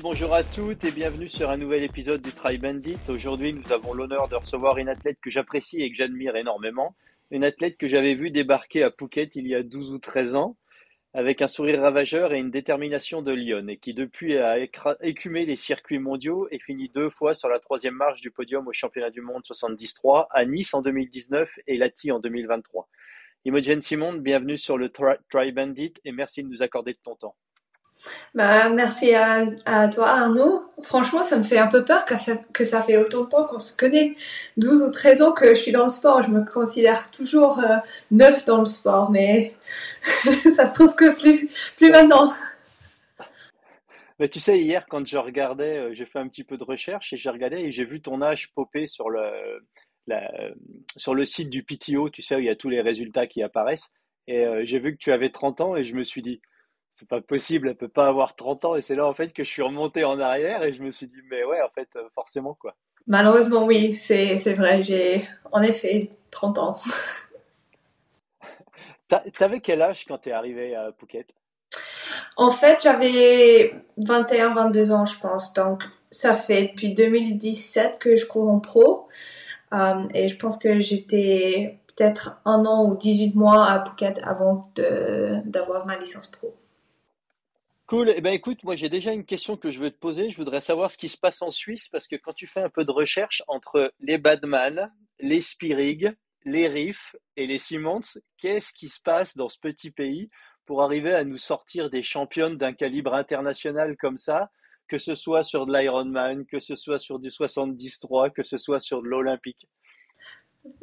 bonjour à toutes et bienvenue sur un nouvel épisode du Try Bandit. Aujourd'hui, nous avons l'honneur de recevoir une athlète que j'apprécie et que j'admire énormément. Une athlète que j'avais vue débarquer à Phuket il y a 12 ou 13 ans avec un sourire ravageur et une détermination de lionne et qui depuis a écumé les circuits mondiaux et fini deux fois sur la troisième marche du podium au championnat du monde 73 à Nice en 2019 et Lati en 2023. Imogen Simon, bienvenue sur le Try Bandit et merci de nous accorder de ton temps. Bah, merci à, toi Arnaud. Franchement, ça me fait un peu peur que ça, fait autant de temps qu'on se connaît. 12 ou 13 ans que je suis dans le sport. Je me considère toujours euh, neuf dans le sport, mais ça se trouve que plus, maintenant. Mais tu sais, hier, quand je regardais, euh, j'ai fait un petit peu de recherche et j'ai regardé et j'ai vu ton âge popper sur le, sur le site du PTO, tu sais, où il y a tous les résultats qui apparaissent. Et euh, j'ai vu que tu avais 30 ans et je me suis dit, c'est pas possible, elle peut pas avoir 30 ans. Et c'est là, en fait, que je suis remonté en arrière et je me suis dit, mais ouais, en fait, euh, forcément, quoi. Malheureusement, oui, c'est, c'est vrai, j'ai en effet 30 ans. T'avais quel âge quand t'es arrivé à Phuket? En fait, j'avais 21, 22 ans, je pense. Donc, ça fait depuis 2017 que je cours en pro. Euh, et je pense que j'étais peut-être un an ou 18 mois à Phuket avant d'avoir ma licence pro. Cool. Eh ben, écoute, moi j'ai déjà une question que je veux te poser. Je voudrais savoir ce qui se passe en Suisse parce que quand tu fais un peu de recherche entre les Badman, les Spirig, les Riff et les Simmons, qu'est-ce qui se passe dans ce petit pays pour arriver à nous sortir des championnes d'un calibre international comme ça, que ce soit sur de l'Ironman, que ce soit sur du 73, que ce soit sur de l'Olympique?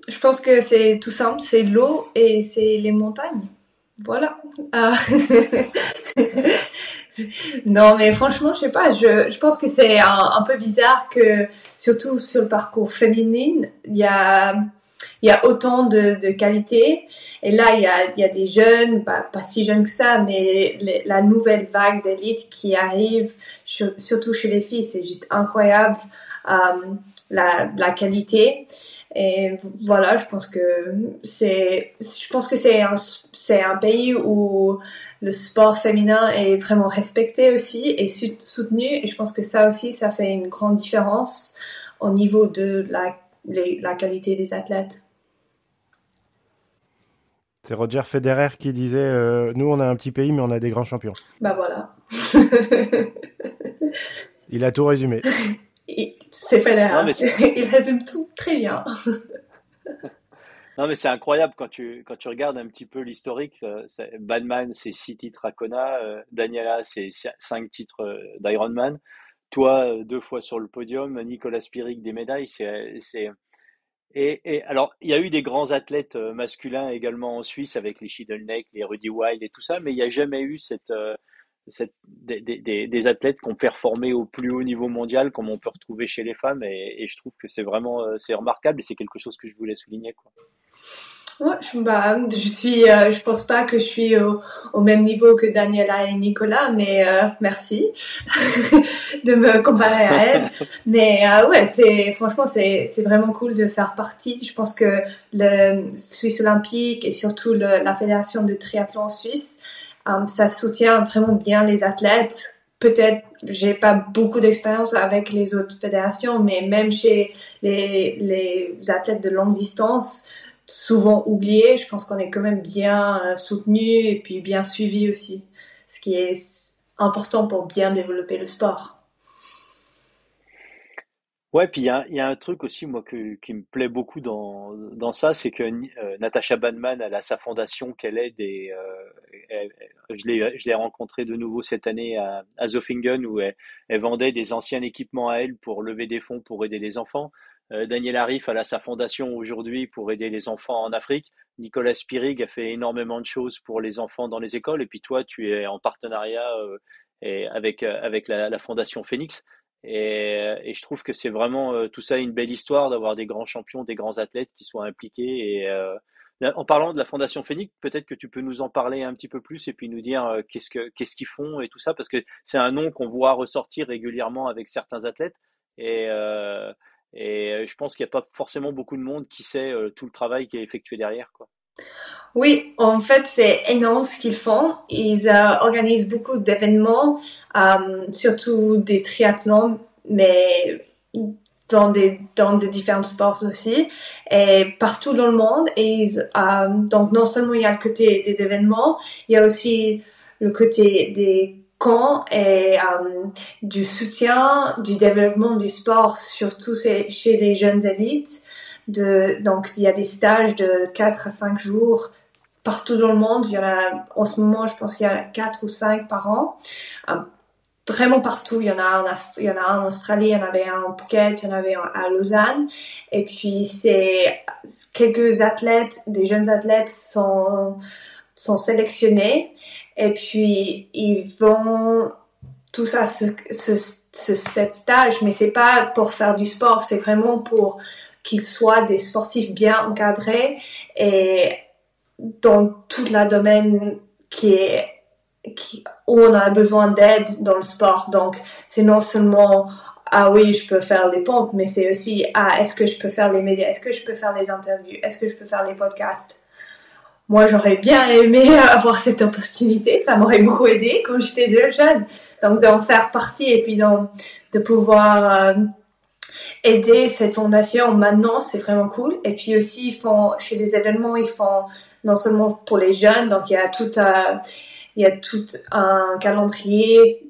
Je pense que c'est tout simple, c'est l'eau et c'est les montagnes. Voilà. Ah. non, mais franchement, je sais pas. Je, je pense que c'est un, peu bizarre que, surtout sur le parcours féminin, il y a, il y a autant de, de qualité. Et là, il y a, il y a des jeunes, pas, pas si jeunes que ça, mais la nouvelle vague d'élite qui arrive, surtout chez les filles, c'est juste incroyable euh, la, la qualité. Et voilà, je pense que c'est, je pense que c'est un, c'est un pays où le sport féminin est vraiment respecté aussi et soutenu. Et je pense que ça aussi, ça fait une grande différence au niveau de la, la qualité des athlètes. C'est Roger Federer qui disait euh, Nous, on a un petit pays, mais on a des grands champions. Bah voilà. Il a tout résumé. C'est Federer. Il résume tout très bien. Non, mais c'est incroyable quand tu, quand tu regardes un petit peu l'historique. Euh, Badman, c'est six titres à Kona. Euh, Daniela, c'est cinq titres euh, d'Ironman. Toi, deux fois sur le podium. Nicolas Spirig, des médailles. C'est, et, et, alors, il y a eu des grands athlètes masculins également en Suisse avec les Schiedel-Neck, les Rudy Wild et tout ça, mais il n'y a jamais eu cette, cette, des, des, des, athlètes qui ont performé au plus haut niveau mondial, comme on peut retrouver chez les femmes. Et, et je trouve que c'est vraiment c'est remarquable et c'est quelque chose que je voulais souligner. Quoi. Ouais, je, bah, je suis, euh, je pense pas que je suis au, au, même niveau que Daniela et Nicolas, mais euh, merci de me comparer à elle. mais euh, ouais, c'est franchement c'est c'est vraiment cool de faire partie. Je pense que le Suisse olympique et surtout le, la fédération de triathlon suisse, euh, ça soutient vraiment bien les athlètes. Peut-être j'ai pas beaucoup d'expérience avec les autres fédérations, mais même chez les les athlètes de longue distance souvent oublié. Je pense qu'on est quand même bien euh, soutenu et puis bien suivi aussi, ce qui est important pour bien développer le sport. Ouais, puis il y a, y a, un truc aussi, moi, qui me plaît beaucoup dans, dans ça, c'est que euh, Natasha Banman, elle a sa fondation qu'elle aide et euh, je l'ai rencontrée de nouveau cette année à, à Zofingen où elle, elle, vendait des anciens équipements à elle pour lever des fonds pour aider les enfants. Euh, Daniel Arif a sa fondation aujourd'hui pour aider les enfants en Afrique. Nicolas Spirig a fait énormément de choses pour les enfants dans les écoles. Et puis toi, tu es en partenariat euh, et avec, avec la, fondation Phoenix. Et, je trouve que c'est vraiment tout ça une belle histoire d'avoir des grands champions, des grands athlètes qui soient impliqués. Et en parlant de la fondation Phoenix, peut-être que tu peux nous en parler un petit peu plus et puis nous dire qu'est-ce que qu'est-ce qu'ils font et tout ça, parce que c'est un nom qu'on voit ressortir régulièrement avec certains athlètes. Et, euh, je pense qu'il n'y a pas forcément beaucoup de monde qui sait euh, tout le travail qui est effectué derrière. Quoi. Oui, en fait, c'est énorme ce qu'ils font. Ils euh, organisent beaucoup d'événements, euh, surtout des triathlons, mais dans des dans des différents sports aussi et partout dans le monde et euh, donc non seulement il y a le côté des événements il y a aussi le côté des camps et du soutien du développement du sport surtout chez les jeunes élites donc il y a des stages de 4 à 5 jours partout dans le monde. Il y en a, en ce moment, je pense qu'il y en a quatre ou cinq par an. Euh, vraiment partout. Il y en a, un en Australie, il y en avait un en Phuket, il y en avait un à Lausanne. Et puis, c'est quelques athlètes, des jeunes athlètes sont, sont sélectionnés. Et puis, ils vont tout ça, ce, ce, stage, mais c'est pas pour faire du sport, c'est vraiment pour qu'ils soient des sportifs bien encadrés et dans tout le domaine qui est où on a besoin d'aide dans le sport. Donc, c'est non seulement ah oui, je peux faire des pompes, mais c'est aussi ah est-ce que je peux faire les médias, est-ce que je peux faire les interviews, est-ce que je peux faire les podcasts? Moi, j'aurais bien aimé avoir cette opportunité, ça m'aurait beaucoup aidé quand j'étais jeune. Donc, d'en faire partie et puis de pouvoir euh, aider cette fondation maintenant, c'est vraiment cool. Et puis aussi, ils font chez les événements, ils font non seulement pour les jeunes, donc il y a tout, euh, il y a tout un calendrier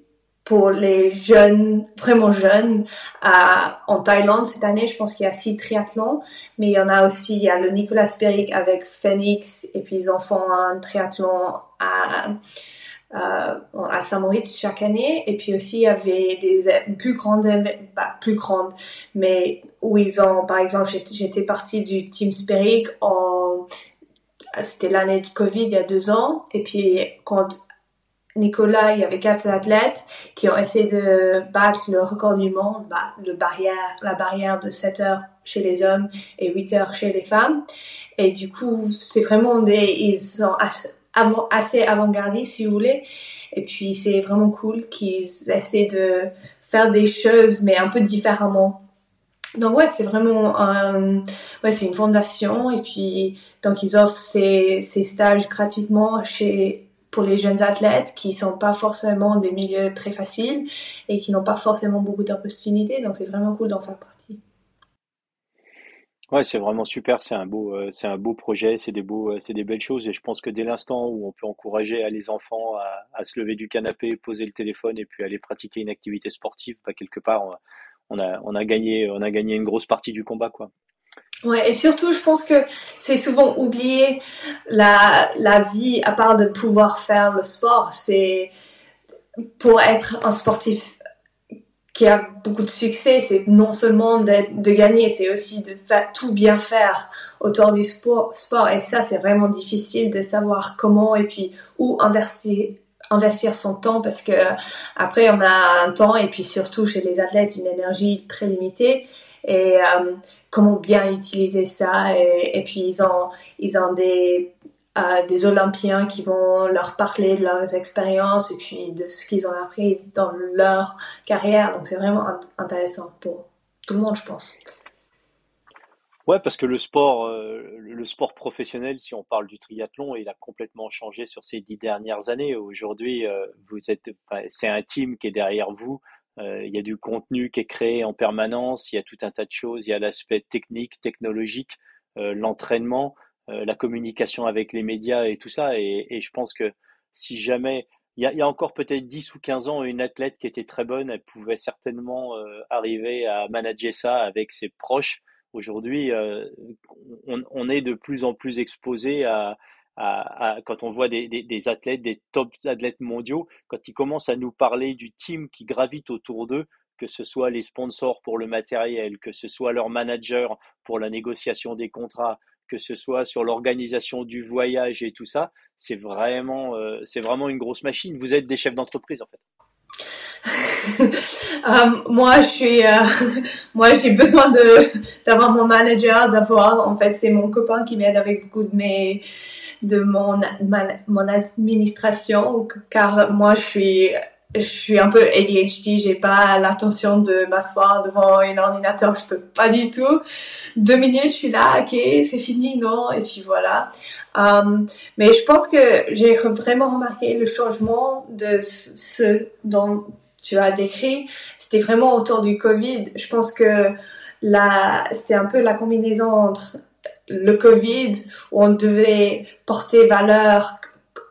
pour les jeunes, vraiment jeunes, en Thaïlande cette année. Je pense qu'il y a six triathlons, mais il y en a aussi, il y a le Nicolas Peric avec Phoenix, et puis ils en font un triathlon à, à Saint-Moritz chaque année. Et puis aussi, il y avait des plus grandes, pas plus grandes, mais où ils ont, par exemple, j'étais partie du Team Spirit en c'était l'année de Covid il y a deux ans. Et puis, quand Nicolas, il y avait quatre athlètes qui ont essayé de battre le record du monde, bah, le barrière, la barrière de 7 heures chez les hommes et 8 heures chez les femmes. Et du coup, c'est vraiment des, ils assez avant-gardistes, si vous voulez. Et puis, c'est vraiment cool qu'ils essaient de faire des choses, mais un peu différemment. Donc ouais, c'est vraiment un, ouais, c'est une fondation et puis donc ils offrent ces, ces stages gratuitement chez pour les jeunes athlètes qui sont pas forcément des milieux très faciles et qui n'ont pas forcément beaucoup d'opportunités. Donc c'est vraiment cool d'en faire partie. Ouais, c'est vraiment super. C'est un beau, euh, c'est un beau projet. C'est des beaux, euh, c'est des belles choses. Et je pense que dès l'instant où on peut encourager les enfants à, se lever du canapé, poser le téléphone et puis aller pratiquer une activité sportive, bah, quelque part, on a, on a gagné, on a gagné une grosse partie du combat, quoi. Ouais, et surtout, je pense que c'est souvent oublié la, la vie, à part de pouvoir faire le sport, c'est pour être un sportif qui a beaucoup de succès, c'est non seulement de, gagner, c'est aussi de tout bien faire autour du sport. Et ça, c'est vraiment difficile de savoir comment et puis où investir, investir son temps parce que après on a un temps et puis surtout chez les athlètes une énergie très limitée et euh, comment bien utiliser ça et, puis ils ont ils ont des euh, des Olympiens qui vont leur parler de leurs expériences et puis de ce qu'ils ont appris dans leur carrière donc c'est vraiment intéressant pour tout le monde je pense. Ouais, parce que le sport, euh, le sport professionnel, si on parle du triathlon, il a complètement changé sur ces dix dernières années. Aujourd'hui, euh, vous êtes, c'est un team qui est derrière vous. Euh, il y a du contenu qui est créé en permanence. Il y a tout un tas de choses. Il y a l'aspect technique, technologique, l'entraînement, la communication avec les médias et tout ça. Et, je pense que si jamais il y, a, encore peut-être 10 ou 15 ans, une athlète qui était très bonne, elle pouvait certainement arriver à manager ça avec ses proches Aujourd'hui, euh, on, est de plus en plus exposé à, quand on voit des, athlètes, des top athlètes mondiaux, quand ils commencent à nous parler du team qui gravite autour d'eux, que ce soit les sponsors pour le matériel, que ce soit leur manager pour la négociation des contrats, que ce soit sur l'organisation du voyage et tout ça, c'est vraiment, euh, vraiment une grosse machine. Vous êtes des chefs d'entreprise en fait. Euh, moi, je euh, j'ai besoin d'avoir mon manager, d'avoir, en fait, c'est mon copain qui m'aide avec beaucoup de mes, de mon, mon administration, car moi, je suis je suis un peu ADHD, j'ai pas l'attention de m'asseoir devant un ordinateur, je peux pas du tout. Deux minutes, je suis là, ok, c'est fini, non, et puis voilà. Um, mais je pense que j'ai vraiment remarqué le changement de ce dont tu as décrit. C'était vraiment autour du Covid. Je pense que la, c'était un peu la combinaison entre le Covid où on devait porter valeur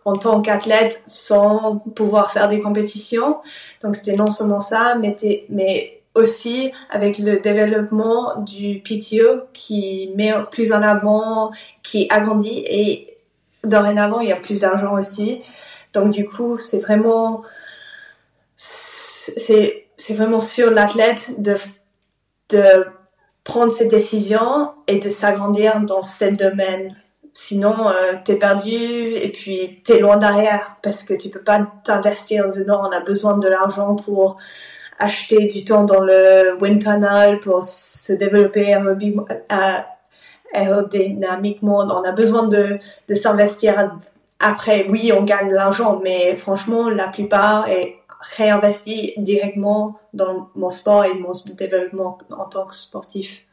en tant qu'athlète sans pouvoir faire des compétitions. Donc c'était non seulement ça, mais, aussi avec le développement du PTO qui met plus en avant, qui agrandit et dorénavant il y a plus d'argent aussi. Donc du coup c'est vraiment c'est vraiment sur l'athlète de de prendre ses décisions et de s'agrandir dans ce domaine Sinon, euh, t'es perdu et puis t'es loin derrière parce que tu peux pas t'investir dedans. On a besoin de l'argent pour acheter du temps dans le wind tunnel pour se développer aérodynamiquement. On a besoin de, de s'investir. Après, oui, on gagne de l'argent, mais franchement, la plupart est réinvesti directement dans mon sport et mon développement en tant que sportif.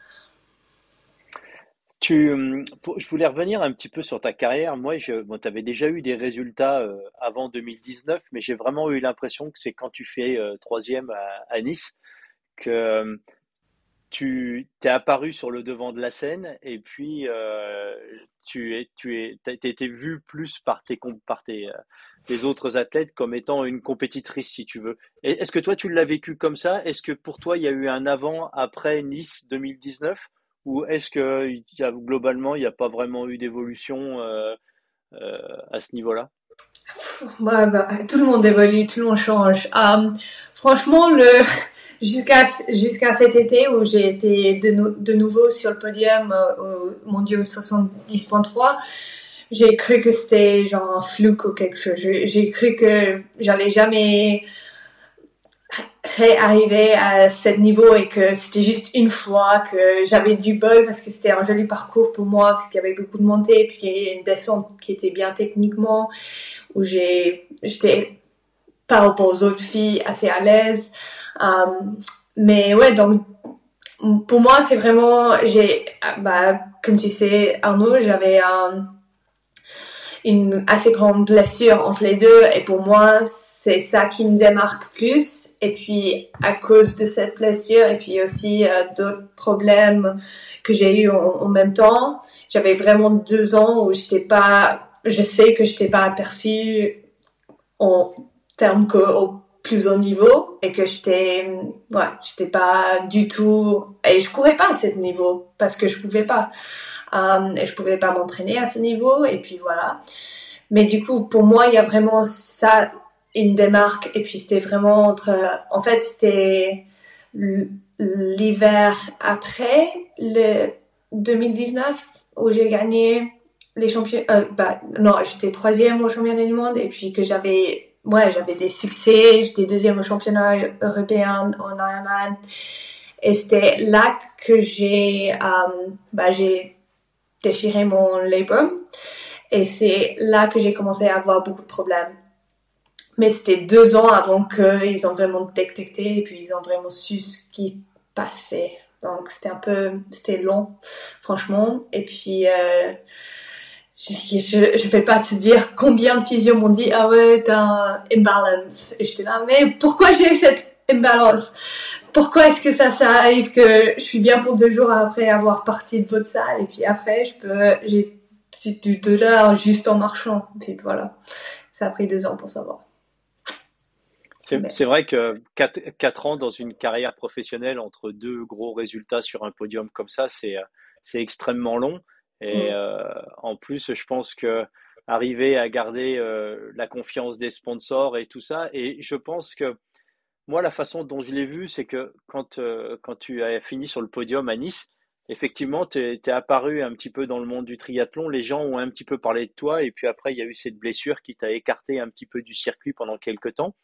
Hum, je voulais revenir un petit peu sur ta carrière. Moi, tu avais déjà eu des résultats euh, avant 2019, mais j'ai vraiment eu l'impression que c'est quand tu fais euh, troisième à, Nice que hum, tu t'es apparu sur le devant de la scène et puis euh, tu es, tu été vu plus par tes, tes autres athlètes comme étant une compétitrice, si tu veux. Est-ce que toi, tu l'as vécu comme ça? Est-ce que pour toi, il y a eu un avant-après Nice 2019 ou est-ce que globalement, il n'y a pas vraiment eu d'évolution euh, euh, à ce niveau-là? Bah, Tout le monde évolue, tout le monde change. Euh, franchement, le jusqu'à cet été où j'ai été de, nouveau sur le podium au mondial 70.3, j'ai cru que c'était genre un flou ou quelque chose. J'ai cru que j'allais jamais arrivé à ce niveau et que c'était juste une fois que j'avais du bol parce que c'était un joli parcours pour moi parce qu'il y avait beaucoup de montées puis il y avait une descente qui était bien techniquement où j'ai j'étais par rapport aux autres filles assez à l'aise. Um, mais ouais donc pour moi c'est vraiment j'ai bah comme tu sais Arnaud j'avais un une assez grande blessure entre les deux et pour moi c'est ça qui me démarque plus. Et puis à cause de cette blessure et puis aussi euh, d'autres problèmes que j'ai eu en, même temps j'avais vraiment deux ans où j'étais pas je sais que j'étais pas aperçue en termes que au plus haut niveau et que j'étais ouais j'étais pas du tout et je courais pas à ce niveau parce que je pouvais pas euh, et je pouvais pas m'entraîner à ce niveau et puis voilà. Mais du coup pour moi il y a vraiment ça une démarque et puis c'était vraiment entre en fait c'était l'hiver après le 2019 où j'ai gagné les champions euh, bah non j'étais troisième au championnat du monde et puis que j'avais ouais j'avais des succès j'étais deuxième au championnat européen en Ironman et c'était là que j'ai euh, bah j'ai déchiré mon labrum et c'est là que j'ai commencé à avoir beaucoup de problèmes mais c'était deux ans avant qu'ils ont vraiment détecté et puis ils ont vraiment su ce qui passait. Donc c'était un peu, c'était long, franchement. Et puis, euh, je, je vais pas te dire combien de physios m'ont dit, ah ouais, t'as un imbalance. Et j'étais là, mais pourquoi j'ai cette imbalance? Pourquoi est-ce que ça, ça arrive que je suis bien pour deux jours après avoir parti de votre salle et puis après, je peux, j'ai du douleur juste en marchant. Puis voilà. Ça a pris deux ans pour savoir. C'est vrai que 4, ans dans une carrière professionnelle entre deux gros résultats sur un podium comme ça, c'est extrêmement long. Et mm. euh, en plus, je pense que arriver à garder euh, la confiance des sponsors et tout ça, et je pense que moi, la façon dont je l'ai vu, c'est que quand, euh, quand tu as fini sur le podium à Nice, effectivement, tu es, apparu un petit peu dans le monde du triathlon, les gens ont un petit peu parlé de toi, et puis après, il y a eu cette blessure qui t'a écarté un petit peu du circuit pendant quelques temps.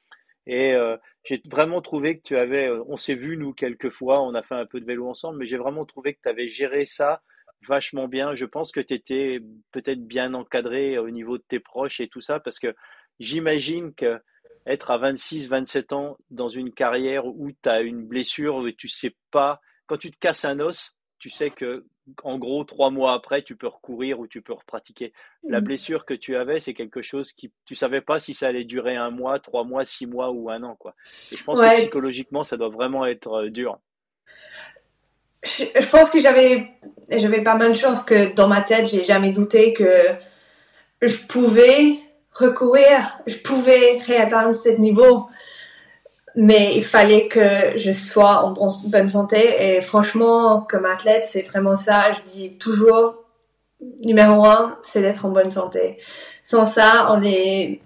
Et euh, j'ai vraiment trouvé que tu avais, euh, on s'est vu nous quelques fois, on a fait un peu de vélo ensemble, mais j'ai vraiment trouvé que tu avais géré ça vachement bien. Je pense que tu étais peut-être bien encadré au niveau de tes proches et tout ça, parce que j'imagine que être à 26, 27 ans dans une carrière où tu as une blessure et tu sais pas, quand tu te casses un os, tu sais que en gros, trois mois après, tu peux recourir ou tu peux repratiquer. La mm. blessure que tu avais, c'est quelque chose qui, tu savais pas si ça allait durer un mois, trois mois, six mois ou un an, quoi. Et je pense que psychologiquement, ça doit vraiment être euh, dur. Je, pense que j'avais, j'avais pas mal de chance que dans ma tête, j'ai jamais douté que je pouvais recourir, je pouvais réatteindre ce niveau mais il fallait que je sois en bonne santé. Et franchement comme athlète c'est vraiment ça. Je dis toujours numéro un c'est d'être en bonne santé. Sans ça on est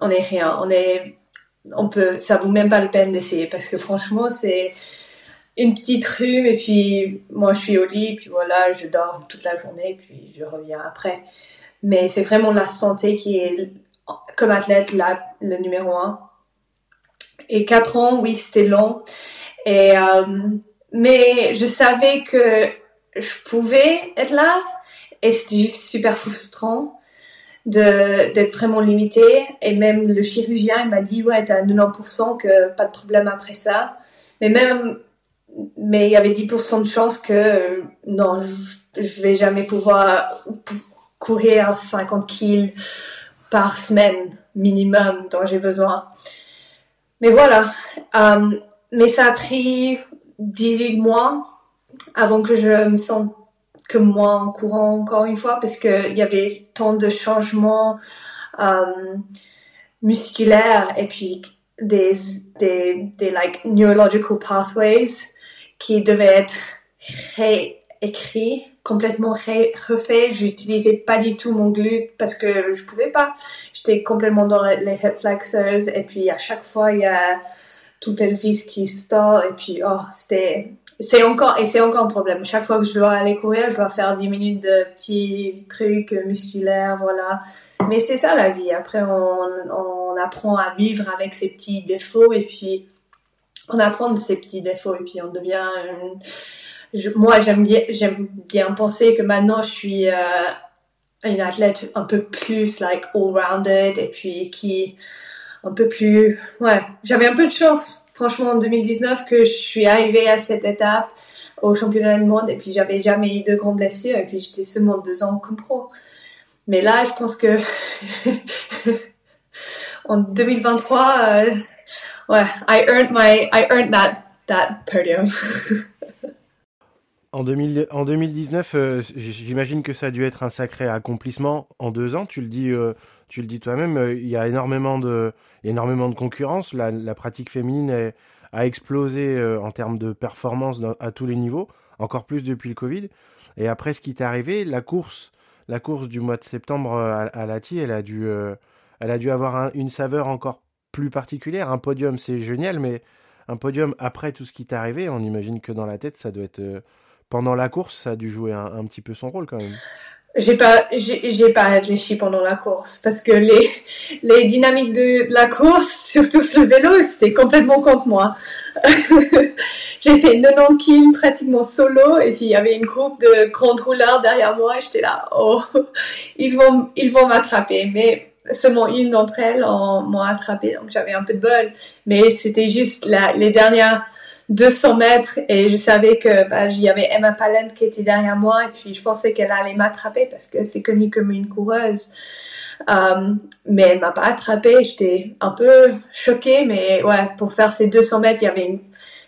on est rien. On est on peut ça vaut même pas la peine d'essayer. Parce que franchement c'est une petite rhume et puis moi je suis au lit puis voilà je dors toute la journée puis je reviens après. Mais c'est vraiment la santé qui est comme athlète là le numéro un. Et quatre ans, oui, c'était long. Et euh, mais je savais que je pouvais être là. Et c'était juste super frustrant d'être vraiment limité. Et même le chirurgien il m'a dit ouais t'as 90% que pas de problème après ça. Mais même mais il y avait 10% de chance que non je, vais jamais pouvoir courir 50 kills par semaine minimum dont j'ai besoin mais voilà. Euh, mais ça a pris 18 mois avant que je me sente que moi en courant encore une fois parce qu'il y avait tant de changements euh, musculaires et puis des, des, des like neurological pathways qui devaient être réécrits complètement refait. J'utilisais pas du tout mon glute parce que je pouvais pas. J'étais complètement dans les hip flexors et puis à chaque fois il y a tout pelvis qui stall et puis oh c'était c'est encore et c'est encore un problème. Chaque fois que je dois aller courir, je dois faire 10 minutes de petits trucs musculaires, voilà. Mais c'est ça la vie. Après on, apprend à vivre avec ses petits défauts et puis on apprend de ses petits défauts et puis on devient moi, j'aime bien, j'aime bien penser que maintenant, je suis euh, une athlète un peu plus like all-rounded et puis qui un peu plus, ouais, j'avais un peu de chance, franchement, en 2019 que je suis arrivée à cette étape au championnat du monde et puis j'avais jamais eu de grandes blessures et puis j'étais seulement deux ans comme pro. Mais là, je pense que en 2023, euh, ouais, I earned my, I earned that, that podium. En, 2019, euh, j'imagine que ça a dû être un sacré accomplissement en deux ans. Tu le dis, euh, dis toi-même. Euh, il y a énormément de, énormément de concurrence. La, pratique féminine a explosé en termes de performance à tous les niveaux, encore plus depuis le Covid. Et après ce qui t'est arrivé, la course, la course du mois de septembre à, à Lati, elle a dû, elle a dû avoir une saveur encore plus particulière. Un podium, c'est génial, mais un podium après tout ce qui t'est arrivé, on imagine que dans la tête, ça doit être pendant la course, ça a dû jouer un, petit peu son rôle quand même. J'ai pas, j'ai pas réfléchi pendant la course parce que les, les dynamiques de la course, surtout sur le vélo, c'était complètement contre moi. j'ai fait 90 kills pratiquement solo et puis il y avait une groupe de grandes rouleurs derrière moi. J'étais là, oh, ils vont, ils vont m'attraper. Mais seulement une d'entre elles m'a attrapé, donc j'avais un peu de bol. Mais c'était juste les dernières 200 mètres et je savais que bah, y avait Emma Palent qui était derrière moi et puis je pensais qu'elle allait m'attraper parce que c'est connu comme une coureuse. Euh, mais elle m'a pas attrapée. J'étais un peu choquée, mais ouais, pour faire ces 200 mètres, il y avait une,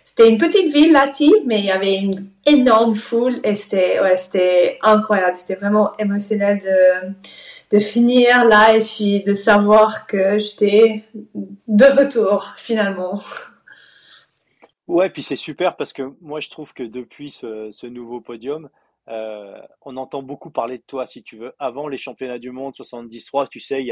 c'était une petite ville, Lati, mais il y avait une énorme foule et c'était, ouais, c'était incroyable. C'était vraiment émotionnel de, de finir là et puis de savoir que j'étais de retour finalement. Ouais, puis c'est super parce que moi je trouve que depuis ce, nouveau podium, euh, on entend beaucoup parler de toi si tu veux. Avant les championnats du monde 73, tu sais, il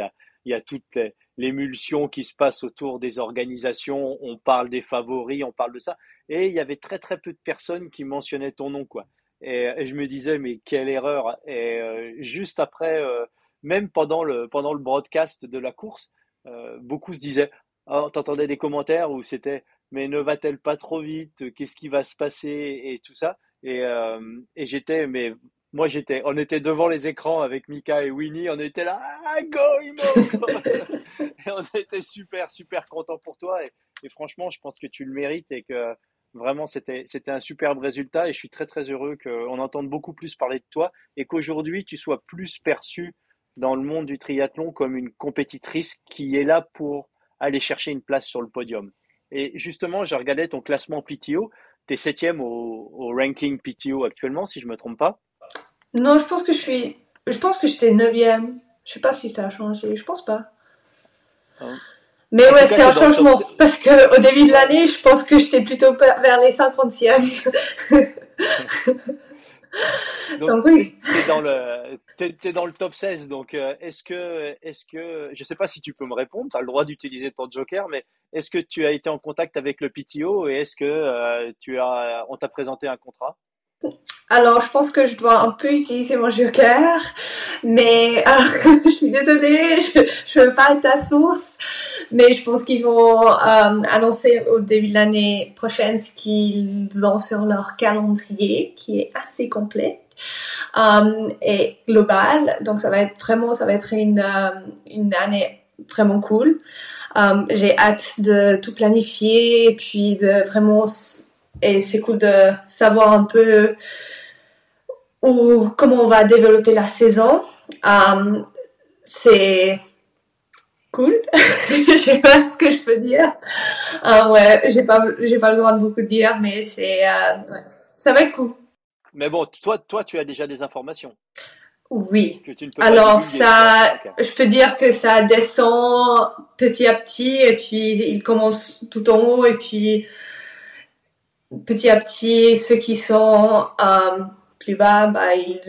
y a, toute l'émulsion qui se passe autour des organisations, on parle des favoris, on parle de ça. Et il y avait très très peu de personnes qui mentionnaient ton nom, quoi. Et, je me disais, mais quelle erreur. Et euh, juste après, euh, même pendant le, pendant le broadcast de la course, beaucoup se disaient, oh, t'entendais des commentaires où c'était mais ne va-t-elle pas trop vite? Qu'est-ce qui va se passer? Et tout ça. Et, euh, et j'étais mais moi, j'étais, on était devant les écrans avec Mika et Winnie, on était là, ah, go, Imo Et on était super, super content pour toi. Et, franchement, je pense que tu le mérites et que vraiment, c'était, c'était un superbe résultat. Et je suis très, très heureux qu'on entende beaucoup plus parler de toi et qu'aujourd'hui, tu sois plus perçu dans le monde du triathlon comme une compétitrice qui est là pour aller chercher une place sur le podium. Et justement, je regardais ton classement PTO. Tu es septième au, au ranking PTO actuellement, si je ne me trompe pas. Non, je pense que je suis. Je pense que j'étais 9ème. Je sais pas si ça a changé. Je pense pas. Ah. Mais ouais, c'est un changement. Parce que au début de l'année, je pense que j'étais plutôt vers les 50e. donc, oui. T'es dans le, es, dans le top 16. Donc, euh, est-ce que, est-ce que, je sais pas si tu peux me répondre. Tu as le droit d'utiliser ton joker, mais est-ce que tu as été en contact avec le PTO et est-ce que euh, tu as, on t'a présenté un contrat? Alors, je pense que je dois un peu utiliser mon joker, mais euh, je suis désolée, je ne veux pas être à source, mais je pense qu'ils vont euh, annoncer au début de l'année prochaine ce qu'ils ont sur leur calendrier, qui est assez complet euh, et global. Donc, ça va être vraiment, ça va être une, une année vraiment cool. J'ai hâte de tout planifier et puis de vraiment et c'est cool de savoir un peu où, comment on va développer la saison. Euh, c'est cool. je sais pas ce que je peux dire. Euh, ouais, j'ai pas, j'ai pas le droit de beaucoup dire, mais c'est, euh, ça va être cool. Mais bon, toi, toi, tu as déjà des informations. Oui. Alors ça, je peux dire que ça descend petit à petit et puis il commence tout en haut et puis petit à petit, ceux qui sont euh, plus bas, bah, ils,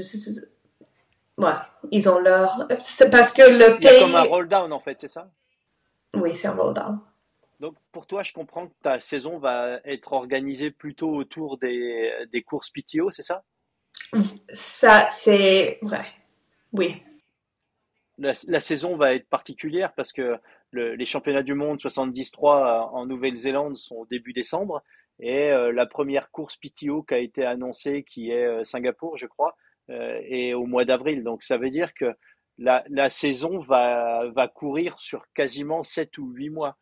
ouais, ils ont leur. C'est parce que le pays. Comme un roll down en fait, c'est ça? Oui, c'est un roll down. Donc pour toi, je comprends que ta saison va être organisée plutôt autour des, des courses PTO, c'est ça? Ça, c'est vrai. Oui. La, la, saison va être particulière parce que le, les championnats du monde 73 en Nouvelle-Zélande sont au début décembre et euh, la première course PTO qui a été annoncée, qui est euh, Singapour, je crois, euh, est au mois d'avril. Donc ça veut dire que la, saison va, va courir sur quasiment 7 ou 8 mois.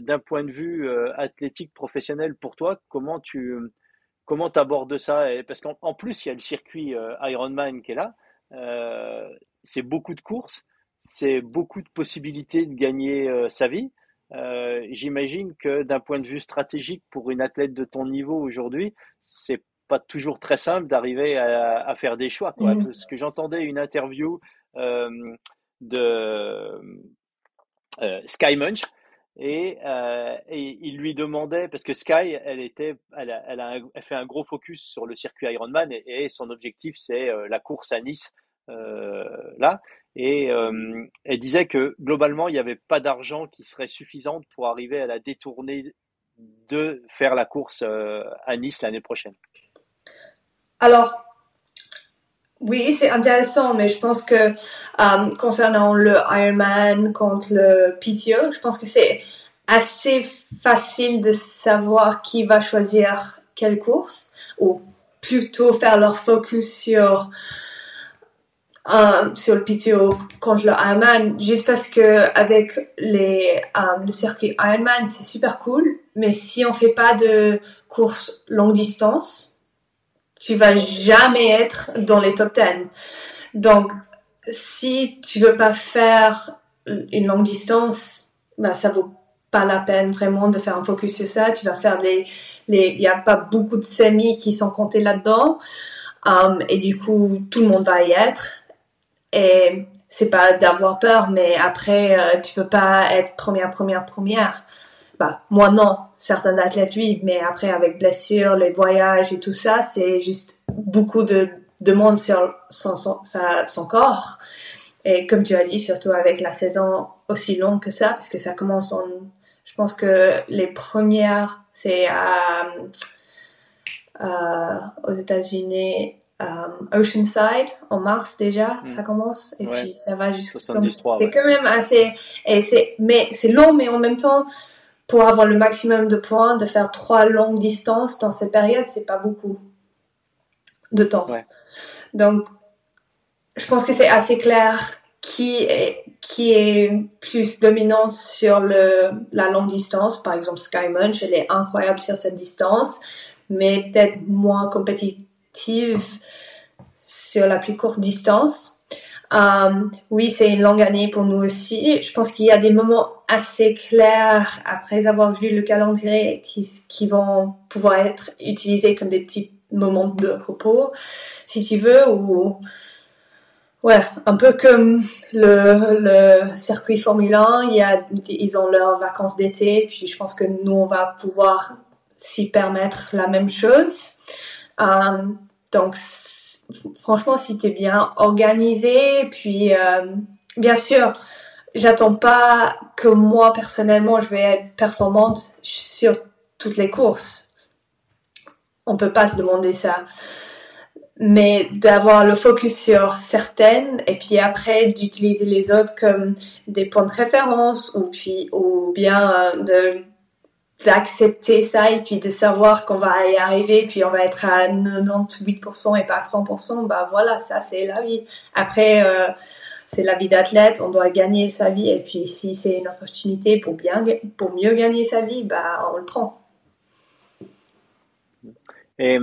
D'un point de vue athlétique professionnel pour toi, comment tu comment abordes ça? Parce qu'en plus, il y a le circuit Ironman qui est là. c'est beaucoup de courses, c'est beaucoup de possibilités de gagner sa vie. Euh, j'imagine que d'un point de vue stratégique, pour une athlète de ton niveau aujourd'hui, c'est pas toujours très simple d'arriver à, faire des choix. Quoi. Mm. Parce que j'entendais une interview euh, de euh, Sky Munch et, il lui demandait parce que Sky, elle était, elle, a, elle, fait un gros focus sur le circuit Ironman et, et son objectif c'est la course à Nice là. Et euh, elle disait que globalement, il n'y avait pas d'argent qui serait suffisante pour arriver à la détourner de faire la course euh, à Nice l'année prochaine. Alors, oui, c'est intéressant, mais je pense que euh, concernant le Ironman contre le PTO, je pense que c'est assez facile de savoir qui va choisir quelle course, ou plutôt faire leur focus sur euh, sur le PTO contre le Ironman, juste parce que avec les, euh, le circuit Ironman, c'est super cool, mais si on fait pas de course longue distance, tu vas jamais être dans les top 10. Donc, si tu veux pas faire une longue distance, bah, ça vaut pas la peine vraiment de faire un focus sur ça. Tu vas faire les, les, il y a pas beaucoup de semis qui sont comptés là-dedans. Um, et du coup, tout le monde va y être. Et c'est pas d'avoir peur, mais après, euh, tu peux pas être première, première, première. Bah, moi non, certains athlètes oui, mais après avec blessures, les voyages et tout ça, c'est juste beaucoup de demandes sur son, son, son corps. Et comme tu as dit, surtout avec la saison aussi longue que ça, parce que ça commence en, je pense que les premières, c'est à, euh, aux États-Unis Oceanside en mars déjà, hmm. ça commence et puis ça va jusqu'au c'est quand même assez et c'est mais c'est long mais en même temps pour avoir le maximum de points de faire trois longues distances dans cette période c'est pas beaucoup de temps. Donc, je pense que c'est assez clair qui est, qui est plus dominante sur le, la longue distance. Par exemple, Sky Munch, elle est incroyable sur cette distance, mais peut-être moins compétitive sur la plus courte distance. Um, oui, c'est une longue année pour nous aussi. Je pense qu'il y a des moments assez clairs après avoir vu le calendrier qui, qui vont pouvoir être utilisés comme des petits moments de repos, si tu veux, ou Ouais, un peu comme le, le circuit Formule 1, il y a, ils ont leurs vacances d'été, puis je pense que nous, on va pouvoir s'y permettre la même chose. Euh, donc, franchement, si tu es bien organisé, puis euh, bien sûr, j'attends pas que moi, personnellement, je vais être performante sur toutes les courses. On peut pas se demander ça mais d'avoir le focus sur certaines et puis après d'utiliser les autres comme des points de référence ou puis ou bien euh, de d'accepter ça et puis de savoir qu'on va y arriver puis on va être à 98% et pas à 100% bah voilà ça c'est la vie. Après euh, c'est la vie d'athlète on doit gagner sa vie et puis si c'est une opportunité pour bien pour mieux gagner sa vie bah on le prend. Et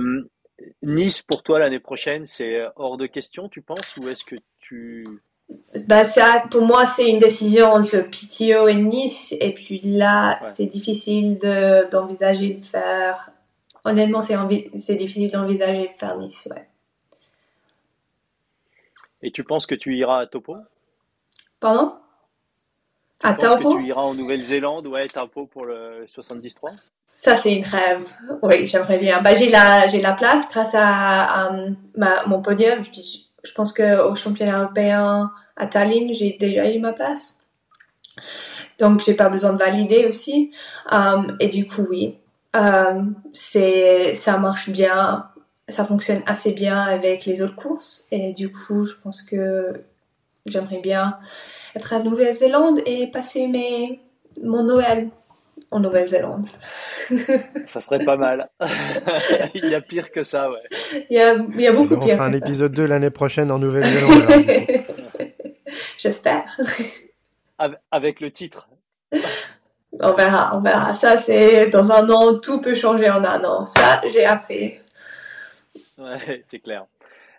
Nice, pour toi, l'année prochaine, c'est hors de question, tu penses, ou est-ce que tu... Bah ça, pour moi, c'est une décision entre le PTO et Nice, et puis là, c'est difficile d'envisager de, faire... Honnêtement, c'est difficile d'envisager de faire Nice, ouais. Et tu penses que tu iras à Topo Pardon? À que tu iras en Nouvelle-Zélande, ouais, Taupo pour le 73 ça, c'est une rêve. Oui, j'aimerais bien. Bah, j'ai la, j'ai la place grâce à, ma, mon podium. Je, pense que au championnat européen à Tallinn, j'ai déjà eu ma place. Donc, j'ai pas besoin de valider aussi. Um, et du coup, oui. Um, c'est, ça marche bien. Ça fonctionne assez bien avec les autres courses. Et du coup, je pense que j'aimerais bien être à Nouvelle-Zélande et passer mes, mon Noël en Nouvelle-Zélande. ça serait pas mal. il y a pire que ça, ouais. Il y a, il y a beaucoup pire. On fera un épisode 2 l'année prochaine en Nouvelle-Zélande. J'espère. Avec le titre. On verra, on verra. Ça, c'est dans un an, tout peut changer en un an. Ça, j'ai appris. Ouais, c'est clair.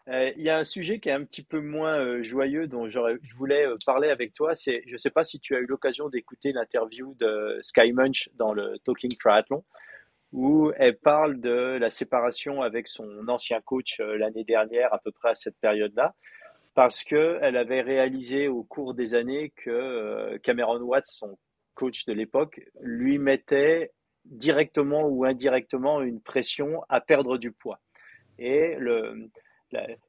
Euh, il y a un sujet qui est un petit peu moins euh, joyeux dont je voulais euh, parler avec toi. C'est, je ne sais pas si tu as eu l'occasion d'écouter l'interview de Sky Munch dans le Talking Triathlon, où elle parle de la séparation avec son ancien coach l'année dernière, à peu près à cette période-là, parce qu'elle avait réalisé au cours des années que Cameron Watts, son coach de l'époque, lui mettait directement ou indirectement une pression à perdre du poids. Et le,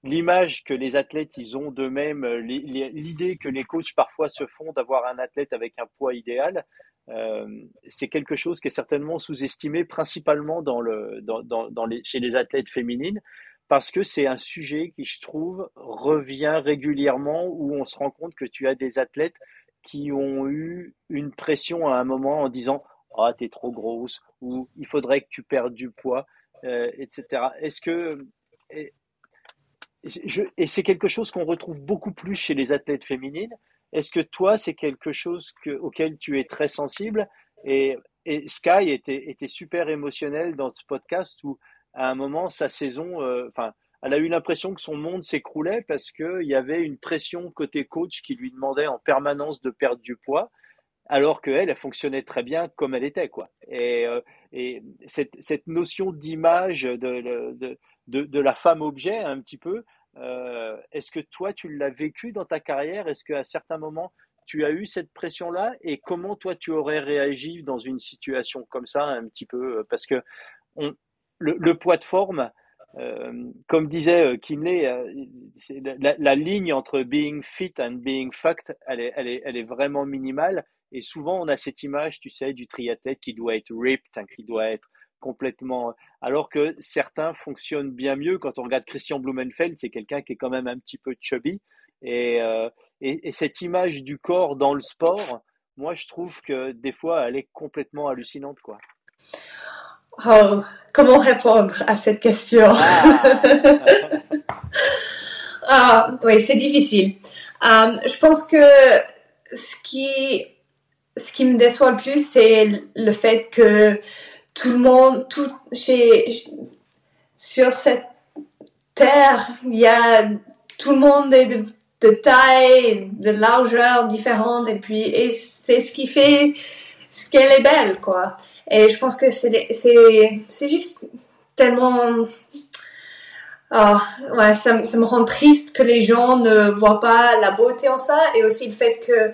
l'image que les athlètes ils ont d'eux-mêmes, euh, l'idée que les coachs parfois se font d'avoir un athlète avec un poids idéal, euh, c'est quelque chose qui est certainement sous-estimé principalement dans le, dans, dans, les, chez les athlètes féminines parce que c'est un sujet qui, je trouve, revient régulièrement où on se rend compte que tu as des athlètes qui ont eu une pression à un moment en disant ah t'es trop grosse ou il faudrait que tu perdes du poids, euh, etc. Est-ce que et c'est quelque chose qu'on retrouve beaucoup plus chez les athlètes féminines. Est-ce que toi, c'est quelque chose auquel tu es très sensible? Et, Sky était, super émotionnelle dans ce podcast où, à un moment, sa saison, euh, enfin, elle a eu l'impression que son monde s'écroulait parce qu'il y avait une pression côté coach qui lui demandait en permanence de perdre du poids, alors qu'elle, elle fonctionnait très bien comme elle était, quoi. Et, euh, et cette, notion d'image de, de, la femme objet, un petit peu, euh, est-ce que toi, tu l'as vécu dans ta carrière? Est-ce qu'à certains moments, tu as eu cette pression-là? Et comment toi, tu aurais réagi dans une situation comme ça, un petit peu euh, Parce que le, poids de forme, euh, comme disait Kinley, la, ligne entre being fit and being fucked, elle est, elle est, elle est vraiment minimale. Et souvent, on a cette image, tu sais, du triathlète qui doit être ripped, hein, qui doit être complètement. Alors que certains fonctionnent bien mieux. Quand on regarde Christian Blumenfeld, c'est quelqu'un qui est quand même un petit peu chubby. Et, euh, et, cette image du corps dans le sport, moi, je trouve que des fois, elle est complètement hallucinante, quoi. Oh, comment répondre à cette question? Ah. Ah, oui, c'est difficile. Euh, je pense que ce qui, ce qui me déçoit le plus, c'est le fait que tout le monde, tout, sur cette terre, il y a tout le monde de, de taille, de largeur différente, et puis et c'est ce qui fait ce qu'elle est belle, quoi. Et je pense que c'est c'est juste tellement oh, ouais, ça, ça me rend triste que les gens ne voient pas la beauté en ça et aussi le fait que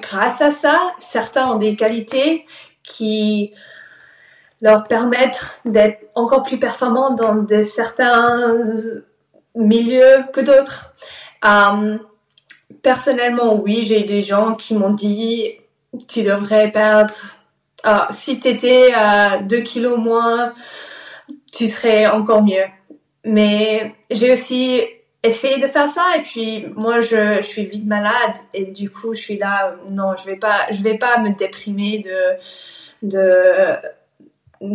grâce à ça, certains ont des qualités qui leur permettent d'être encore plus performants dans certains milieux que d'autres. Euh, personnellement, oui, j'ai des gens qui m'ont dit tu devrais perdre. Euh, si tu étais à 2 kilos moins, tu serais encore mieux. Mais j'ai aussi essayé de faire ça et puis moi je, je, suis vite malade et du coup je suis là non je vais pas je vais pas me déprimer de de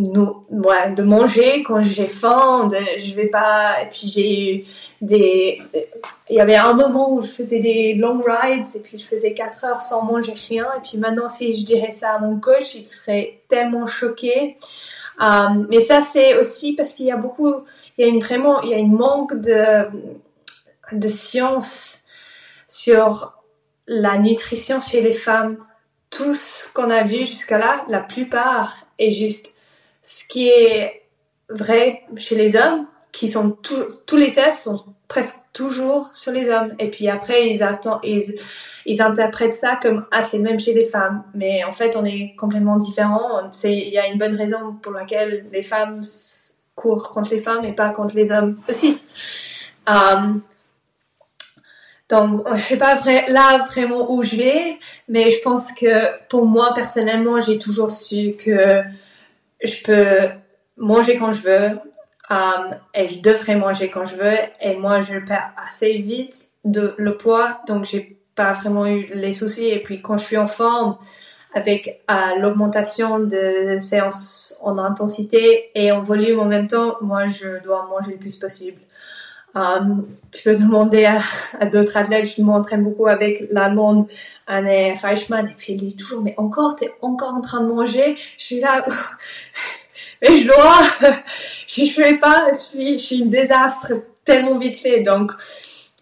de manger quand j'ai faim de, je vais pas et puis j'ai eu des il y avait un moment où je faisais des long rides et puis je faisais 4 heures sans manger rien et puis maintenant si je dirais ça à mon coach il serait tellement choqué. Um, mais ça c'est aussi parce qu'il y a beaucoup il y a une vraiment il y a une manque de de science sur la nutrition chez les femmes. Tout ce qu'on a vu jusqu'à là la plupart est juste ce qui est vrai chez les hommes qui sont tous les tests sont presque toujours sur les hommes. Et puis après, ils, interprètent ça comme ah c'est même chez les femmes. Mais en fait, on est complètement différents. Il y a une bonne raison pour laquelle les femmes courent contre les femmes et pas contre les hommes aussi. Um, donc, je sais pas là vraiment où je vais, mais je pense que pour moi personnellement, j'ai toujours su que je peux manger quand je veux, Um, et je devrais manger quand je veux. Et moi, je perds assez vite de le poids, donc j'ai pas vraiment eu les soucis. Et puis quand je suis en forme, avec euh, l'augmentation de séances en intensité et en volume en même temps, moi, je dois manger le plus possible. Um, tu peux demander à, à d'autres athlètes, je m'entraîne beaucoup avec l'allemande Anne Reichmann, et puis elle dit toujours, mais encore, t'es encore en train de manger. Je suis là, mais je dois, je fais pas, je suis, je suis un désastre tellement vite fait. Donc,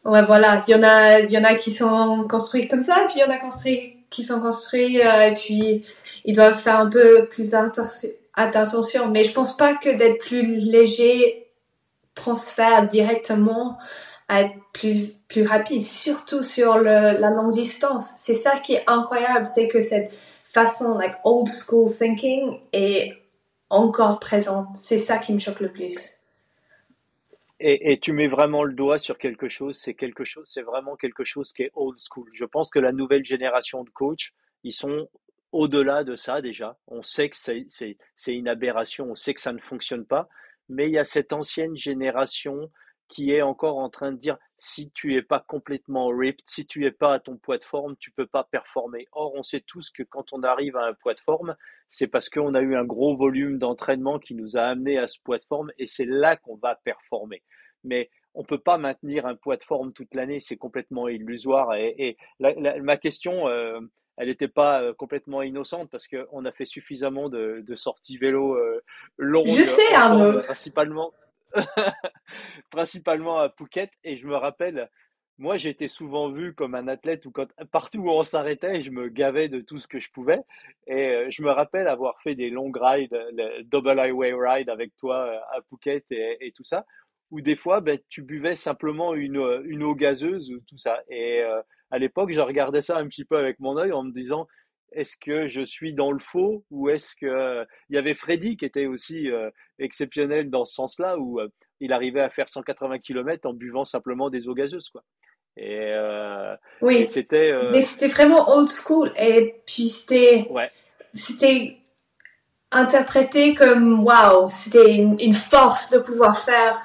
ouais, voilà, il y en a, il y en a qui sont construits comme ça, puis il y en a construits qui sont construits, euh, et puis ils doivent faire un peu plus attention. Mais je pense pas que d'être plus léger transfère directement à être plus, plus rapide, surtout sur le, la longue distance. C'est ça qui est incroyable, c'est que cette façon, like old school thinking est encore présente. C'est ça qui me choque le plus. Et, tu mets vraiment le doigt sur quelque chose. C'est quelque chose, c'est vraiment quelque chose qui est old school. Je pense que la nouvelle génération de coachs, ils sont au-delà de ça déjà. On sait que c'est une aberration, on sait que ça ne fonctionne pas, mais il y a cette ancienne génération qui est encore en train de dire si tu es pas complètement ripped, si tu es pas à ton poids de forme, tu peux pas performer. Or, on sait tous que quand on arrive à un poids de forme, c'est parce qu'on a eu un gros volume d'entraînement qui nous a amené à ce poids de forme et c'est là qu'on va performer. Mais on peut pas maintenir un poids de forme toute l'année, c'est complètement illusoire. Et, ma question, euh, elle n'était pas euh, complètement innocente parce qu'on a fait suffisamment de, sorties vélo euh, longues. Je sais, Arnaud. Principalement. principalement à Phuket. Et je me rappelle, moi, j'étais souvent vu comme un athlète où quand, partout où on s'arrêtait, je me gavais de tout ce que je pouvais. Et euh, je me rappelle avoir fait des longs rides, le double highway ride avec toi euh, à Phuket et, tout ça, où des fois, ben, tu buvais simplement une, une eau gazeuse ou tout ça. Et euh, à l'époque, je regardais ça un petit peu avec mon œil en me disant, est-ce que je suis dans le faux ou est-ce que il y avait Freddy qui était aussi euh, exceptionnel dans ce sens-là où euh, il arrivait à faire 180 km en buvant simplement des eaux gazeuses quoi. Et euh, oui, c'était mais c'était vraiment old school et puis c'était ouais. c'était interprété comme waouh, c'était une, force de pouvoir faire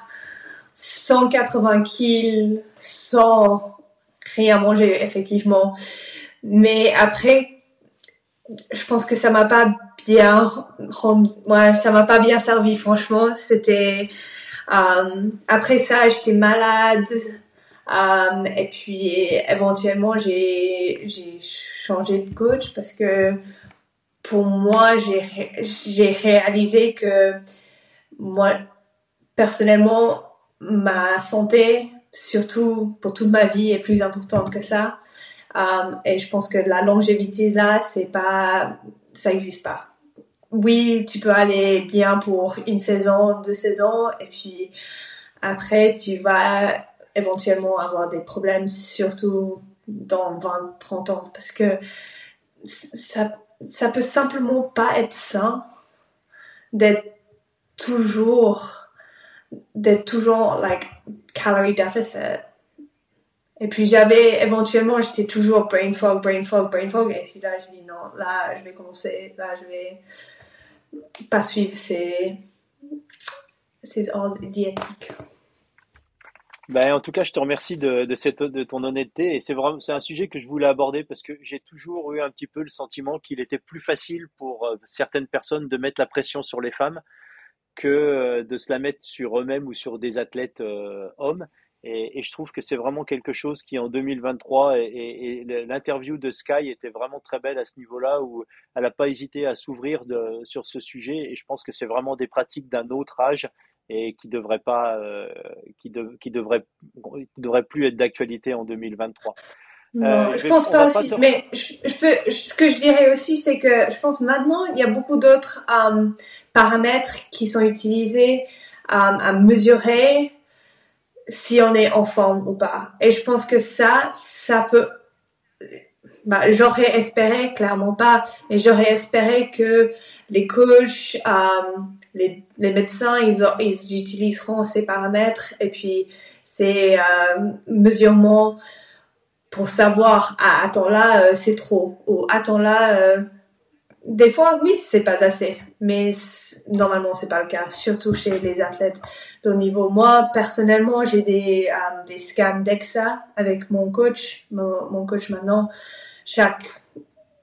180 kg sans rien manger effectivement. Mais après je pense que ça m'a pas bien ouais, ça m'a pas bien servi franchement c'était euh, après ça j'étais malade Euh, et puis éventuellement j'ai changé de coach parce que pour moi j'ai réalisé que moi personnellement ma santé surtout pour toute ma vie est plus importante que ça. Euh, et je pense que la longévité là c'est pas ça existe pas. Oui, tu peux aller bien pour une saison, deux saisons, et puis après, tu vas éventuellement avoir des problèmes, surtout dans 20, 30 ans, parce que ça, ça peut simplement pas être sain d'être toujours, d'être toujours, like, calorie deficit. Et puis j'avais, éventuellement, j'étais toujours brain fog, brain fog, brain fog, et puis là, je dis non, là, je vais commencer, là, je vais pas suivre ces, ces ordres diétiques. Ben, en tout cas, je te remercie de, de, cette, de ton honnêteté et c'est vraiment c'est un sujet que je voulais aborder parce que j'ai toujours eu un petit peu le sentiment qu'il était plus facile pour euh, certaines personnes de mettre la pression sur les femmes que euh, de se la mettre sur eux-mêmes ou sur des athlètes euh, hommes. Et, et, je trouve que c'est vraiment quelque chose qui en 2023 et, et, l'interview de Sky était vraiment très belle à ce niveau-là où elle n'a pas hésité à s'ouvrir sur ce sujet et je pense que c'est vraiment des pratiques d'un autre âge et qui devrait pas, euh, qui, de, qui devrait, qui devrait plus être d'actualité en 2023. Non, euh, je, je pense pas aussi. Te... Mais je, je, peux, ce que je dirais aussi, c'est que je pense maintenant, il y a beaucoup d'autres um, paramètres qui sont utilisés um, à mesurer si on est en forme ou pas. Et je pense que ça, ça peut bah, j'aurais espéré, clairement pas, mais j'aurais espéré que les coachs, euh, les, les, médecins, ils, ils, utiliseront ces paramètres et puis ces euh, mesurements pour savoir, ah, attends là, euh, c'est trop, ou attends là, euh, des fois, oui, c'est pas assez, mais normalement, c'est pas le cas, surtout chez les athlètes de haut niveau. Moi, personnellement, j'ai des, euh, des scans DEXA avec mon coach, mon, coach maintenant, chaque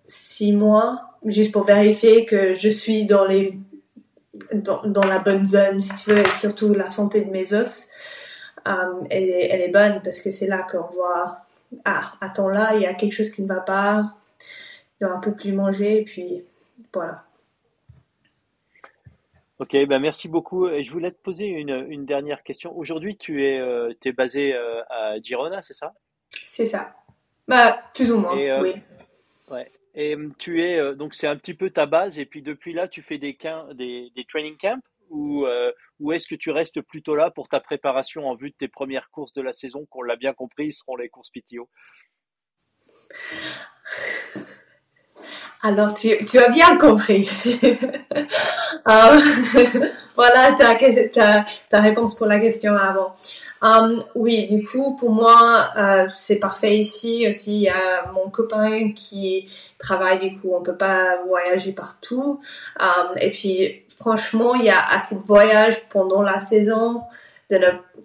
six mois, juste pour vérifier que je suis dans les dans, la bonne zone, si tu veux, et surtout la santé de mes os. Elle, est, elle est bonne parce que c'est là qu'on voit ah attends là il y a quelque chose qui ne va pas il doit un peu plus manger et puis voilà Ok, ben merci beaucoup. Et je voulais te poser une, une dernière question. Aujourd'hui, tu es, euh, es basé euh, à Girona, c'est ça? C'est ça. Bah, plus ou moins, euh, oui. Ouais. Et hum, tu es, euh, donc c'est un petit peu ta base, et puis depuis là, tu fais des, des, des training camps? Ou, euh, ou est-ce que tu restes plutôt là pour ta préparation en vue de tes premières courses de la saison, qu'on l'a bien compris, seront les courses PTO Alors, tu, as bien compris. um, voilà ta, ta, ta, réponse pour la question avant. Um, oui, du coup, pour moi, euh, c'est parfait ici. Aussi, il y a mon copain qui travaille, du coup, on peut pas voyager partout. Um, et puis, franchement, il y a assez de voyages pendant la saison.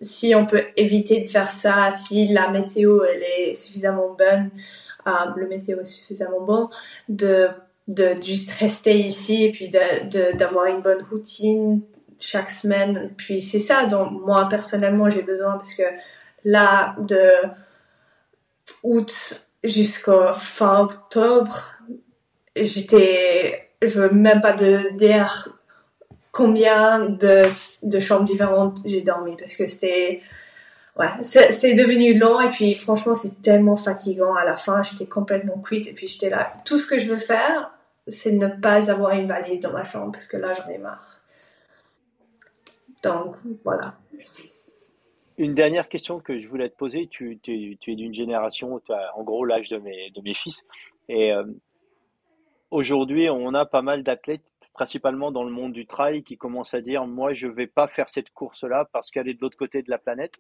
Si on peut éviter de faire ça, si la météo elle est suffisamment bonne, euh, le météo est suffisamment bon, de de juste rester ici et puis d'avoir une bonne routine chaque semaine. Puis c'est ça dont moi personnellement j'ai besoin parce que là, de août jusqu'au fin octobre, j'étais, je veux même pas de dire combien de, de chambres différentes j'ai dormi parce que c'était, ouais, c'est devenu long et puis franchement c'est tellement fatigant à la fin, j'étais complètement cuite et puis j'étais là, tout ce que je veux faire, c'est ne pas avoir une valise dans ma chambre parce que là j'en ai marre. Donc, voilà. Une dernière question que je voulais te poser. Tu, es d'une génération, en gros l'âge de mes, de mes fils. Et euh, aujourd'hui, on a pas mal d'athlètes, principalement dans le monde du trail, qui commencent à dire Moi, je ne vais pas faire cette course-là parce qu'elle est de l'autre côté de la planète.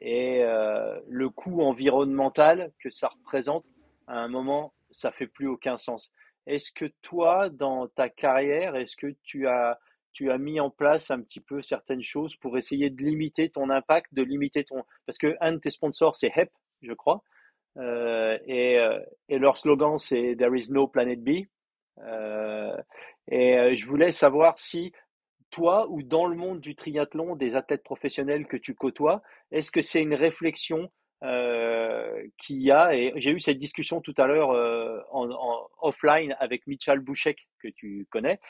Et euh, le coût environnemental que ça représente, à un moment, ça fait plus aucun sens. Est-ce que toi, dans ta carrière, est-ce que tu as tu as mis en place un petit peu certaines choses pour essayer de limiter ton impact, de limiter ton... Parce que un de tes sponsors, c'est HEP, je crois. Euh, et, euh, et, leur slogan, c'est There is no planet B. Euh, et je voulais savoir si toi ou dans le monde du triathlon, des athlètes professionnels que tu côtoies, est-ce que c'est une réflexion qu'il y a, et j'ai eu cette discussion tout à l'heure en, offline avec Michal Bouchek, que tu connais,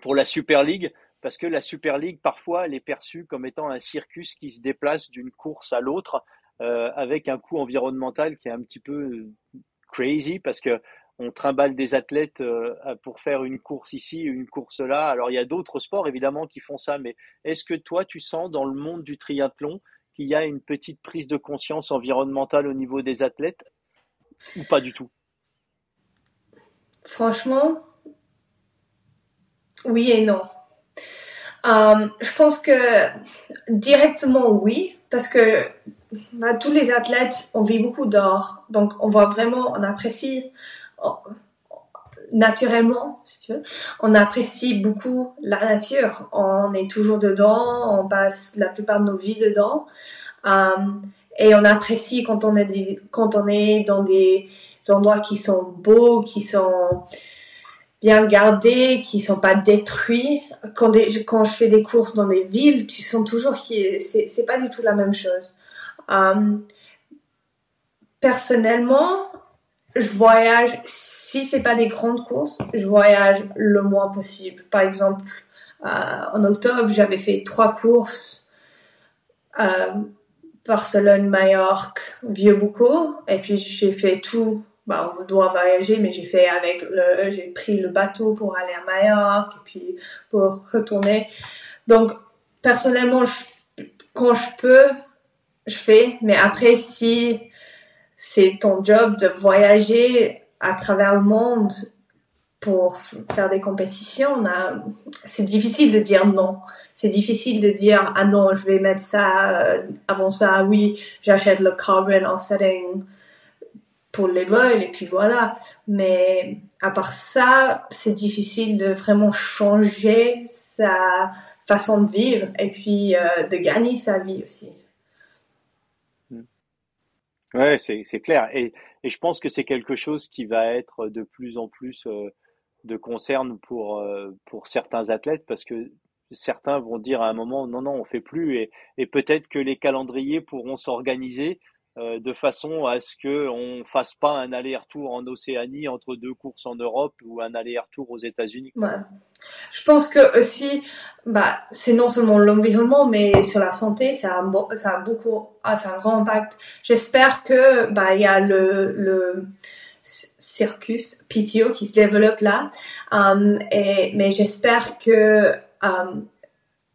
pour la Super League, parce que la Super League, parfois, elle est perçue comme étant un circus qui se déplace d'une course à l'autre, euh, avec un coût environnemental qui est un petit peu crazy, parce que on trimballe des athlètes euh, pour faire une course ici, une course là. Alors il y a d'autres sports évidemment qui font ça, mais est-ce que toi tu sens dans le monde du triathlon qu'il y a une petite prise de conscience environnementale au niveau des athlètes ou pas du tout? Franchement, oui et non. Euh, je pense que directement oui, parce que bah, tous les athlètes, on vit beaucoup dehors, donc on voit vraiment, on apprécie naturellement, si tu veux, on apprécie beaucoup la nature. On est toujours dedans, on passe la plupart de nos vies dedans. Euh, et on apprécie quand on, est quand on est dans des endroits qui sont beaux, qui sont bien gardés, qui sont pas détruits. Quand, quand je fais des courses dans des villes, tu sens toujours que c'est pas du tout la même chose. Euh, personnellement, je voyage, si c'est pas des grandes courses, je voyage le moins possible. Par exemple, euh, en octobre, j'avais fait trois courses. Euh, Barcelone, Majorque, Vieux-Boucau. Et puis j'ai fait tout. Bah, on doit voyager, mais j'ai fait avec le, j'ai pris le bateau pour aller à Majorque et puis pour retourner. Donc personnellement, quand je peux, je fais. Mais après, si c'est ton job de voyager à travers le monde pour faire des compétitions, c'est difficile de dire non. C'est difficile de dire ah non, je vais mettre ça euh, avant ça. Oui, j'achète le carbon offsetting pour les vols et puis voilà. Mais à part ça, c'est difficile de vraiment changer sa façon de vivre et puis euh, de gagner sa vie aussi. Ouais, c'est c'est clair. Et, et je pense que c'est quelque chose qui va être de plus en plus euh, de concerne pour, euh, pour certains athlètes parce que certains vont dire à un moment non, non, on fait plus et, et peut-être que les calendriers pourront s'organiser euh, de façon à ce qu'on ne fasse pas un aller-retour en Océanie entre deux courses en Europe ou un aller-retour aux États-Unis. Je pense que aussi, bah, c'est non seulement l'environnement, mais sur la santé, ça a, a beaucoup, ah, un grand impact. J'espère que, bah, y a le, le circus PTO qui se développe là, um, et, mais j'espère que um,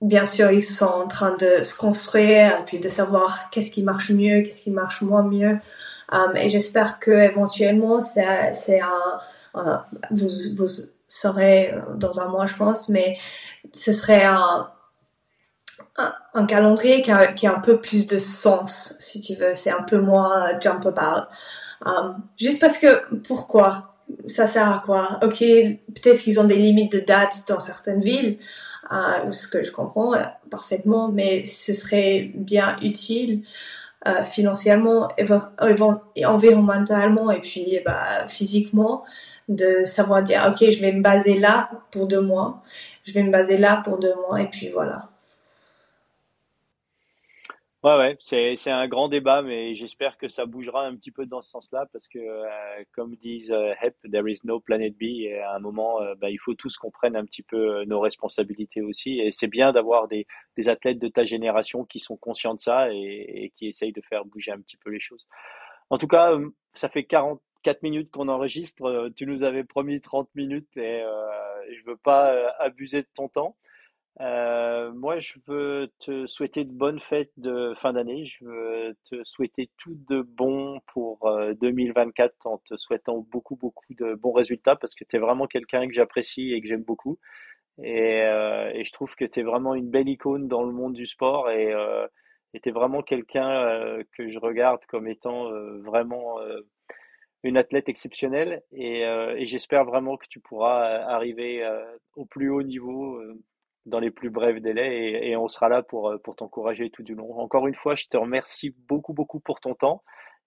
bien sûr, ils sont en train de se construire puis de savoir qu'est-ce qui marche mieux, qu'est-ce qui marche moins mieux. Um, et j'espère que éventuellement, c'est, un, vous, vous saurez dans un mois, je pense, mais ce serait un, un, calendrier qui a, qui a, un peu plus de sens, si tu veux. C'est un peu moins jump about. Um, juste parce que, pourquoi? Ça sert à quoi? Ok, peut-être qu'ils ont des limites de date dans certaines villes euh, ce que je comprends parfaitement, mais ce serait bien utile euh, financièrement, environnementalement et puis bah, physiquement de savoir dire ok je vais me baser là pour deux mois, je vais me baser là pour deux mois et puis voilà. Ouais, ouais, c'est, c'est un grand débat, mais j'espère que ça bougera un petit peu dans ce sens-là, parce que, euh, comme disent euh, HEP, there is no planet B, et à un moment, euh, bah, il faut tous qu'on prenne un petit peu nos responsabilités aussi, et c'est bien d'avoir des, des athlètes de ta génération qui sont conscients de ça et, et qui essayent de faire bouger un petit peu les choses. En tout cas, ça fait 44 minutes qu'on enregistre, tu nous avais promis 30 minutes, et je veux pas abuser de ton temps. Euh, moi, je veux te souhaiter de bonnes fêtes de fin d'année. Je veux te souhaiter tout de bon pour 2024 euh, en te souhaitant beaucoup, beaucoup de bons résultats parce que tu es vraiment quelqu'un que j'apprécie et que j'aime beaucoup. Et, euh, je trouve que tu es vraiment une belle icône dans le monde du sport et tu es vraiment quelqu'un que je regarde comme étant vraiment une athlète exceptionnelle. Et j'espère vraiment que tu pourras arriver au plus haut niveau dans les plus brefs délais et, et on sera là pour, euh, pour t'encourager tout du long. Encore une fois, je te remercie beaucoup, beaucoup pour ton temps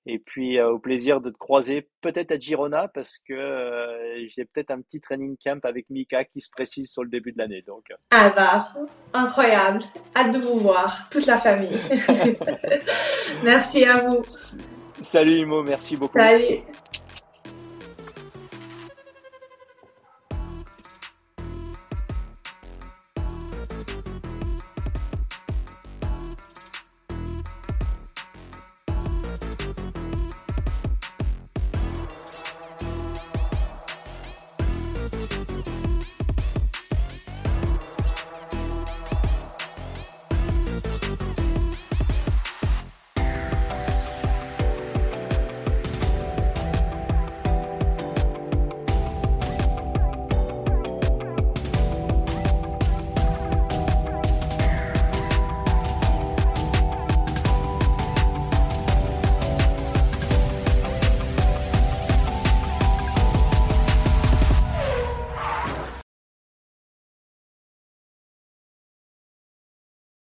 Et puis au plaisir de te croiser peut-être à Girona parce que j'ai peut-être un petit training camp avec Mika qui se précise sur le début de l'année. Donc. Ah bah, incroyable. Hâte de vous voir, toute la famille. merci à vous. Salut Imo, merci beaucoup. Salut.